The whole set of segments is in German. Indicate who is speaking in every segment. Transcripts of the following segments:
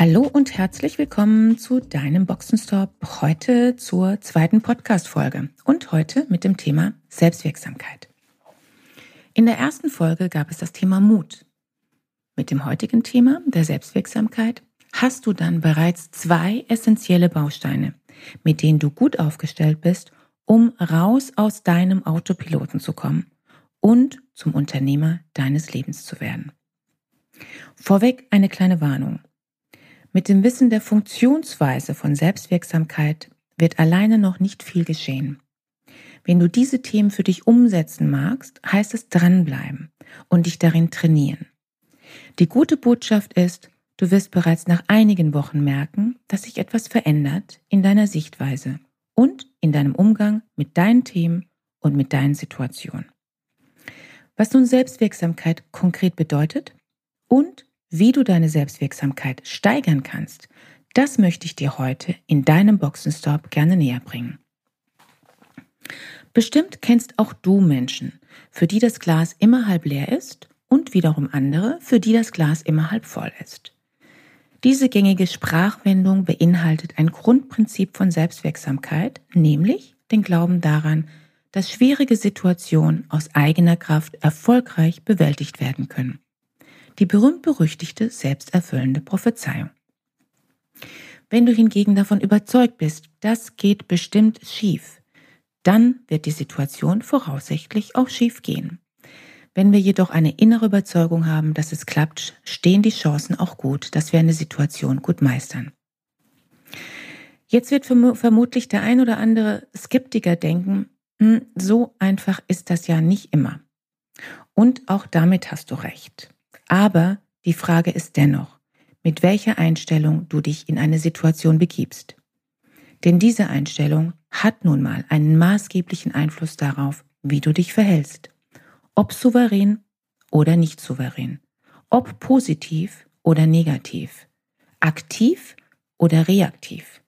Speaker 1: Hallo und herzlich willkommen zu deinem Boxenstop. Heute zur zweiten Podcast-Folge und heute mit dem Thema Selbstwirksamkeit. In der ersten Folge gab es das Thema Mut. Mit dem heutigen Thema der Selbstwirksamkeit hast du dann bereits zwei essentielle Bausteine, mit denen du gut aufgestellt bist, um raus aus deinem Autopiloten zu kommen und zum Unternehmer deines Lebens zu werden. Vorweg eine kleine Warnung. Mit dem Wissen der Funktionsweise von Selbstwirksamkeit wird alleine noch nicht viel geschehen. Wenn du diese Themen für dich umsetzen magst, heißt es dranbleiben und dich darin trainieren. Die gute Botschaft ist, du wirst bereits nach einigen Wochen merken, dass sich etwas verändert in deiner Sichtweise und in deinem Umgang mit deinen Themen und mit deinen Situationen. Was nun Selbstwirksamkeit konkret bedeutet und wie du deine Selbstwirksamkeit steigern kannst, das möchte ich dir heute in deinem Boxenstop gerne näher bringen. Bestimmt kennst auch du Menschen, für die das Glas immer halb leer ist und wiederum andere, für die das Glas immer halb voll ist. Diese gängige Sprachwendung beinhaltet ein Grundprinzip von Selbstwirksamkeit, nämlich den Glauben daran, dass schwierige Situationen aus eigener Kraft erfolgreich bewältigt werden können die berühmt-berüchtigte selbsterfüllende Prophezeiung. Wenn du hingegen davon überzeugt bist, das geht bestimmt schief, dann wird die Situation voraussichtlich auch schief gehen. Wenn wir jedoch eine innere Überzeugung haben, dass es klappt, stehen die Chancen auch gut, dass wir eine Situation gut meistern. Jetzt wird vermutlich der ein oder andere Skeptiker denken, hm, so einfach ist das ja nicht immer. Und auch damit hast du recht. Aber die Frage ist dennoch, mit welcher Einstellung du dich in eine Situation begibst. Denn diese Einstellung hat nun mal einen maßgeblichen Einfluss darauf, wie du dich verhältst. Ob souverän oder nicht souverän. Ob positiv oder negativ. Aktiv oder reaktiv.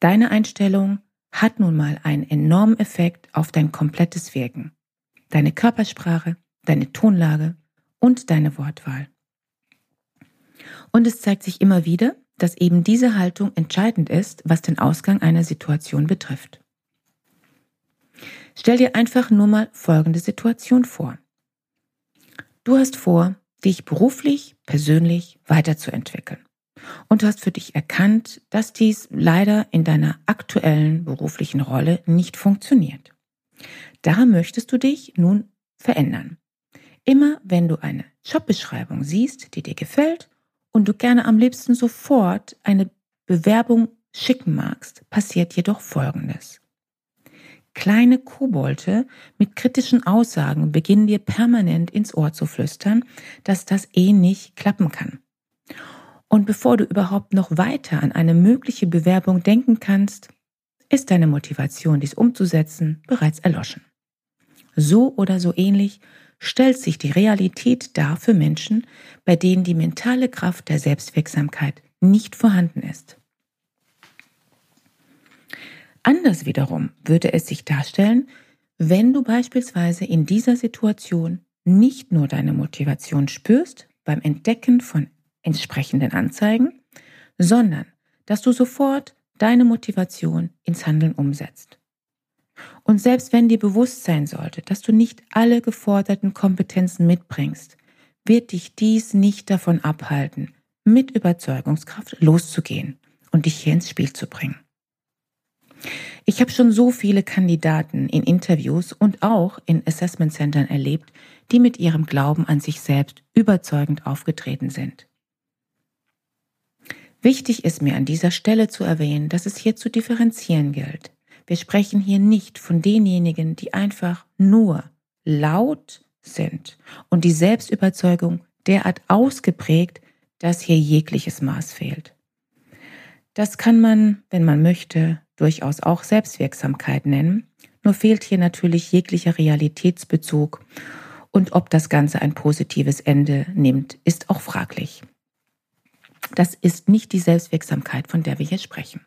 Speaker 1: Deine Einstellung hat nun mal einen enormen Effekt auf dein komplettes Wirken. Deine Körpersprache, deine Tonlage, und deine Wortwahl. Und es zeigt sich immer wieder, dass eben diese Haltung entscheidend ist, was den Ausgang einer Situation betrifft. Stell dir einfach nur mal folgende Situation vor. Du hast vor, dich beruflich, persönlich weiterzuentwickeln. Und du hast für dich erkannt, dass dies leider in deiner aktuellen beruflichen Rolle nicht funktioniert. Da möchtest du dich nun verändern. Immer wenn du eine Jobbeschreibung siehst, die dir gefällt und du gerne am liebsten sofort eine Bewerbung schicken magst, passiert jedoch Folgendes. Kleine Kobolde mit kritischen Aussagen beginnen dir permanent ins Ohr zu flüstern, dass das eh nicht klappen kann. Und bevor du überhaupt noch weiter an eine mögliche Bewerbung denken kannst, ist deine Motivation, dies umzusetzen, bereits erloschen. So oder so ähnlich stellt sich die Realität dar für Menschen, bei denen die mentale Kraft der Selbstwirksamkeit nicht vorhanden ist. Anders wiederum würde es sich darstellen, wenn du beispielsweise in dieser Situation nicht nur deine Motivation spürst beim Entdecken von entsprechenden Anzeigen, sondern dass du sofort deine Motivation ins Handeln umsetzt. Und selbst wenn dir bewusst sein sollte, dass du nicht alle geforderten Kompetenzen mitbringst, wird dich dies nicht davon abhalten, mit Überzeugungskraft loszugehen und dich hier ins Spiel zu bringen. Ich habe schon so viele Kandidaten in Interviews und auch in Assessment Centern erlebt, die mit ihrem Glauben an sich selbst überzeugend aufgetreten sind. Wichtig ist mir an dieser Stelle zu erwähnen, dass es hier zu differenzieren gilt. Wir sprechen hier nicht von denjenigen, die einfach nur laut sind und die Selbstüberzeugung derart ausgeprägt, dass hier jegliches Maß fehlt. Das kann man, wenn man möchte, durchaus auch Selbstwirksamkeit nennen, nur fehlt hier natürlich jeglicher Realitätsbezug und ob das Ganze ein positives Ende nimmt, ist auch fraglich. Das ist nicht die Selbstwirksamkeit, von der wir hier sprechen.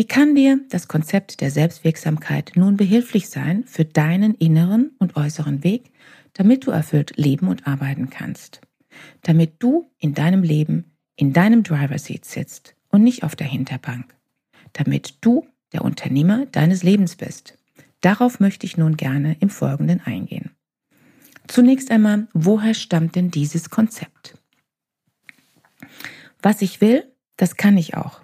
Speaker 1: Wie kann dir das Konzept der Selbstwirksamkeit nun behilflich sein für deinen inneren und äußeren Weg, damit du erfüllt leben und arbeiten kannst? Damit du in deinem Leben in deinem Driver Seat sitzt und nicht auf der Hinterbank. Damit du der Unternehmer deines Lebens bist. Darauf möchte ich nun gerne im Folgenden eingehen. Zunächst einmal, woher stammt denn dieses Konzept? Was ich will, das kann ich auch.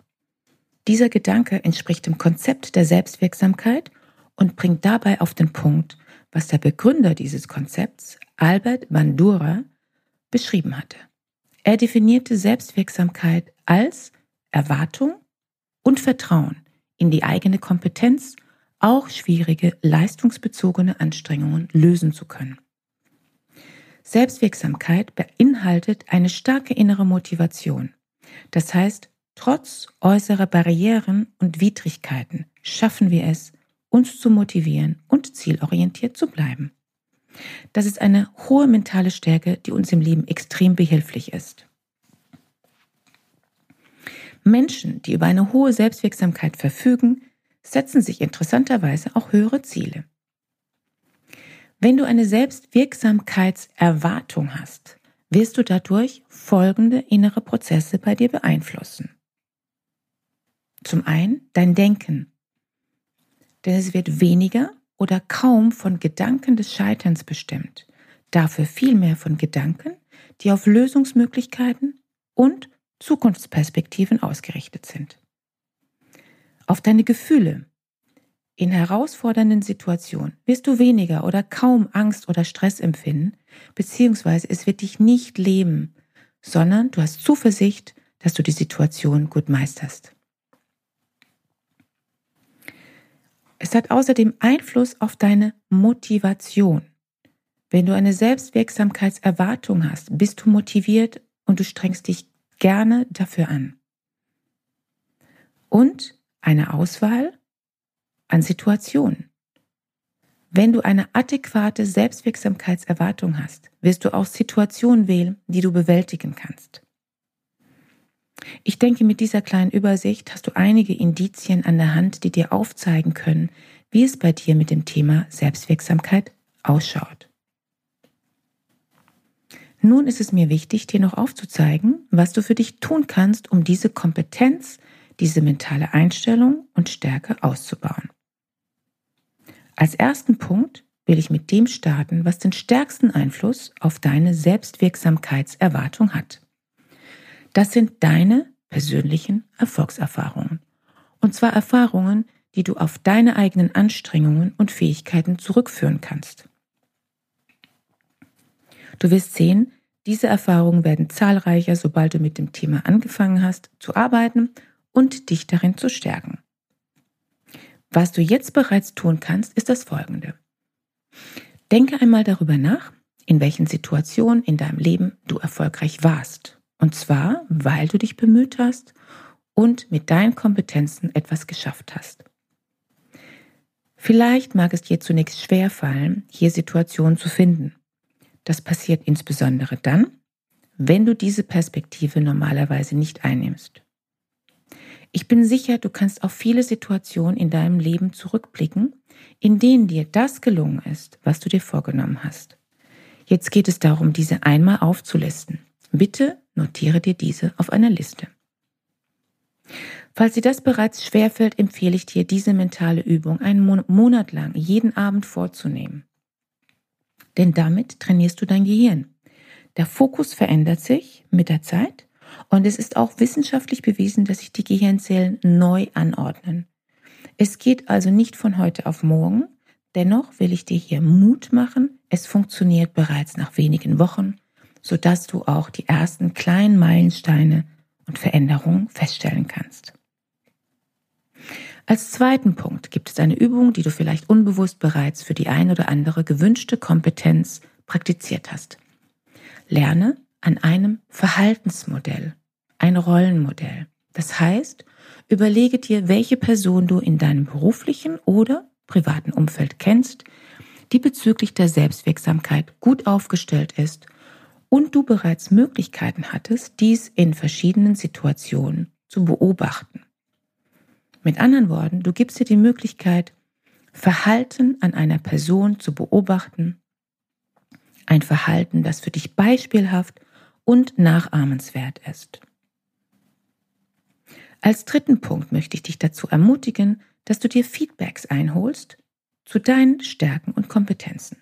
Speaker 1: Dieser Gedanke entspricht dem Konzept der Selbstwirksamkeit und bringt dabei auf den Punkt, was der Begründer dieses Konzepts, Albert Bandura, beschrieben hatte. Er definierte Selbstwirksamkeit als Erwartung und Vertrauen in die eigene Kompetenz, auch schwierige leistungsbezogene Anstrengungen lösen zu können. Selbstwirksamkeit beinhaltet eine starke innere Motivation. Das heißt, trotz äußerer Barrieren und Widrigkeiten schaffen wir es, uns zu motivieren und zielorientiert zu bleiben. Das ist eine hohe mentale Stärke, die uns im Leben extrem behilflich ist. Menschen, die über eine hohe Selbstwirksamkeit verfügen, setzen sich interessanterweise auch höhere Ziele. Wenn du eine Selbstwirksamkeitserwartung hast, wirst du dadurch folgende innere Prozesse bei dir beeinflussen. Zum einen dein Denken, denn es wird weniger oder kaum von Gedanken des Scheiterns bestimmt, dafür vielmehr von Gedanken, die auf Lösungsmöglichkeiten und Zukunftsperspektiven ausgerichtet sind. Auf deine Gefühle. In herausfordernden Situationen wirst du weniger oder kaum Angst oder Stress empfinden, beziehungsweise es wird dich nicht leben, sondern du hast Zuversicht, dass du die Situation gut meisterst. Es hat außerdem Einfluss auf deine Motivation. Wenn du eine Selbstwirksamkeitserwartung hast, bist du motiviert und du strengst dich gerne dafür an. Und eine Auswahl an Situationen. Wenn du eine adäquate Selbstwirksamkeitserwartung hast, wirst du auch Situationen wählen, die du bewältigen kannst. Ich denke, mit dieser kleinen Übersicht hast du einige Indizien an der Hand, die dir aufzeigen können, wie es bei dir mit dem Thema Selbstwirksamkeit ausschaut. Nun ist es mir wichtig, dir noch aufzuzeigen, was du für dich tun kannst, um diese Kompetenz, diese mentale Einstellung und Stärke auszubauen. Als ersten Punkt will ich mit dem starten, was den stärksten Einfluss auf deine Selbstwirksamkeitserwartung hat. Das sind deine persönlichen Erfolgserfahrungen. Und zwar Erfahrungen, die du auf deine eigenen Anstrengungen und Fähigkeiten zurückführen kannst. Du wirst sehen, diese Erfahrungen werden zahlreicher, sobald du mit dem Thema angefangen hast zu arbeiten und dich darin zu stärken. Was du jetzt bereits tun kannst, ist das folgende. Denke einmal darüber nach, in welchen Situationen in deinem Leben du erfolgreich warst. Und zwar, weil du dich bemüht hast und mit deinen Kompetenzen etwas geschafft hast. Vielleicht mag es dir zunächst schwer fallen, hier Situationen zu finden. Das passiert insbesondere dann, wenn du diese Perspektive normalerweise nicht einnimmst. Ich bin sicher, du kannst auf viele Situationen in deinem Leben zurückblicken, in denen dir das gelungen ist, was du dir vorgenommen hast. Jetzt geht es darum, diese einmal aufzulisten. Bitte notiere dir diese auf einer Liste. Falls dir das bereits schwerfällt, empfehle ich dir, diese mentale Übung einen Monat lang jeden Abend vorzunehmen denn damit trainierst du dein Gehirn. Der Fokus verändert sich mit der Zeit und es ist auch wissenschaftlich bewiesen, dass sich die Gehirnzellen neu anordnen. Es geht also nicht von heute auf morgen, dennoch will ich dir hier Mut machen, es funktioniert bereits nach wenigen Wochen, sodass du auch die ersten kleinen Meilensteine und Veränderungen feststellen kannst. Als zweiten Punkt gibt es eine Übung, die du vielleicht unbewusst bereits für die ein oder andere gewünschte Kompetenz praktiziert hast. Lerne an einem Verhaltensmodell, ein Rollenmodell. Das heißt, überlege dir, welche Person du in deinem beruflichen oder privaten Umfeld kennst, die bezüglich der Selbstwirksamkeit gut aufgestellt ist und du bereits Möglichkeiten hattest, dies in verschiedenen Situationen zu beobachten. Mit anderen Worten, du gibst dir die Möglichkeit, Verhalten an einer Person zu beobachten, ein Verhalten, das für dich beispielhaft und nachahmenswert ist. Als dritten Punkt möchte ich dich dazu ermutigen, dass du dir Feedbacks einholst zu deinen Stärken und Kompetenzen.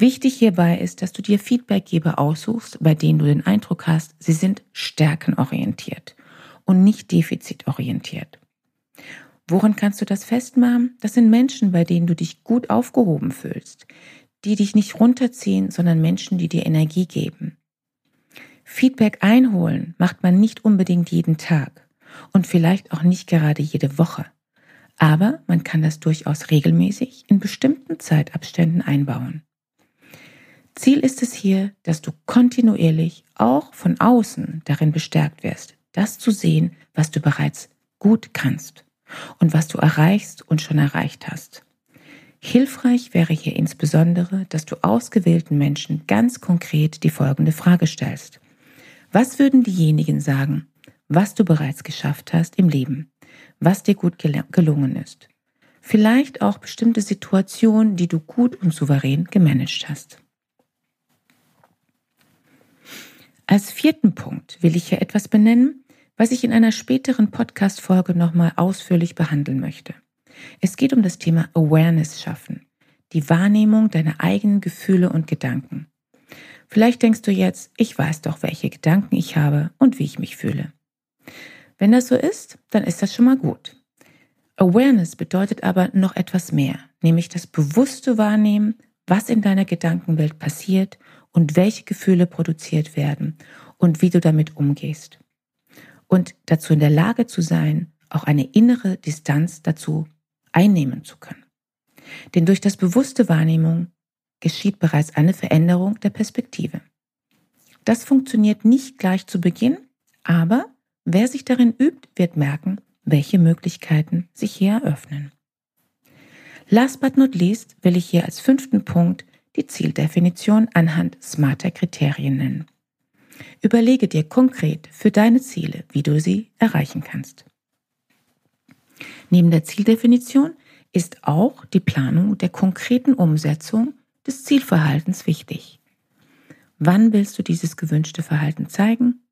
Speaker 1: Wichtig hierbei ist, dass du dir Feedbackgeber aussuchst, bei denen du den Eindruck hast, sie sind stärkenorientiert und nicht defizitorientiert. Woran kannst du das festmachen? Das sind Menschen, bei denen du dich gut aufgehoben fühlst, die dich nicht runterziehen, sondern Menschen, die dir Energie geben. Feedback einholen macht man nicht unbedingt jeden Tag und vielleicht auch nicht gerade jede Woche. Aber man kann das durchaus regelmäßig in bestimmten Zeitabständen einbauen. Ziel ist es hier, dass du kontinuierlich auch von außen darin bestärkt wirst, das zu sehen, was du bereits gut kannst und was du erreichst und schon erreicht hast. Hilfreich wäre hier insbesondere, dass du ausgewählten Menschen ganz konkret die folgende Frage stellst. Was würden diejenigen sagen, was du bereits geschafft hast im Leben, was dir gut gelungen ist? Vielleicht auch bestimmte Situationen, die du gut und souverän gemanagt hast. Als vierten Punkt will ich hier etwas benennen, was ich in einer späteren Podcast-Folge nochmal ausführlich behandeln möchte. Es geht um das Thema Awareness schaffen, die Wahrnehmung deiner eigenen Gefühle und Gedanken. Vielleicht denkst du jetzt, ich weiß doch, welche Gedanken ich habe und wie ich mich fühle. Wenn das so ist, dann ist das schon mal gut. Awareness bedeutet aber noch etwas mehr, nämlich das bewusste Wahrnehmen, was in deiner Gedankenwelt passiert und welche Gefühle produziert werden und wie du damit umgehst. Und dazu in der Lage zu sein, auch eine innere Distanz dazu einnehmen zu können. Denn durch das bewusste Wahrnehmung geschieht bereits eine Veränderung der Perspektive. Das funktioniert nicht gleich zu Beginn, aber wer sich darin übt, wird merken, welche Möglichkeiten sich hier eröffnen. Last but not least will ich hier als fünften Punkt die Zieldefinition anhand smarter Kriterien nennen. Überlege dir konkret für deine Ziele, wie du sie erreichen kannst. Neben der Zieldefinition ist auch die Planung der konkreten Umsetzung des Zielverhaltens wichtig. Wann willst du dieses gewünschte Verhalten zeigen?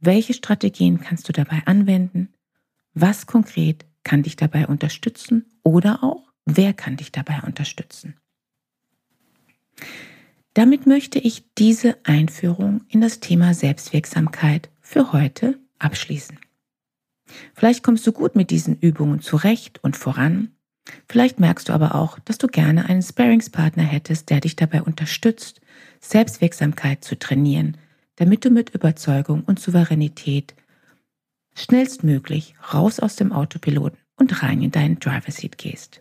Speaker 1: Welche Strategien kannst du dabei anwenden? Was konkret kann dich dabei unterstützen oder auch wer kann dich dabei unterstützen? Damit möchte ich diese Einführung in das Thema Selbstwirksamkeit für heute abschließen. Vielleicht kommst du gut mit diesen Übungen zurecht und voran. Vielleicht merkst du aber auch, dass du gerne einen Sparingspartner hättest, der dich dabei unterstützt, Selbstwirksamkeit zu trainieren, damit du mit Überzeugung und Souveränität schnellstmöglich raus aus dem Autopiloten und rein in deinen Driver Seat gehst.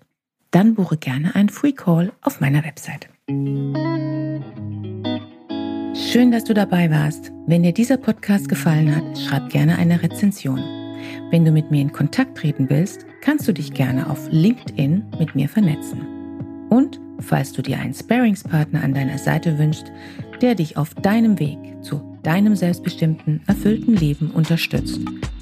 Speaker 1: Dann buche gerne einen Free Call auf meiner Webseite. Schön, dass du dabei warst. Wenn dir dieser Podcast gefallen hat, schreib gerne eine Rezension. Wenn du mit mir in Kontakt treten willst, kannst du dich gerne auf LinkedIn mit mir vernetzen. Und falls du dir einen Sparingspartner an deiner Seite wünschst, der dich auf deinem Weg zu deinem selbstbestimmten, erfüllten Leben unterstützt,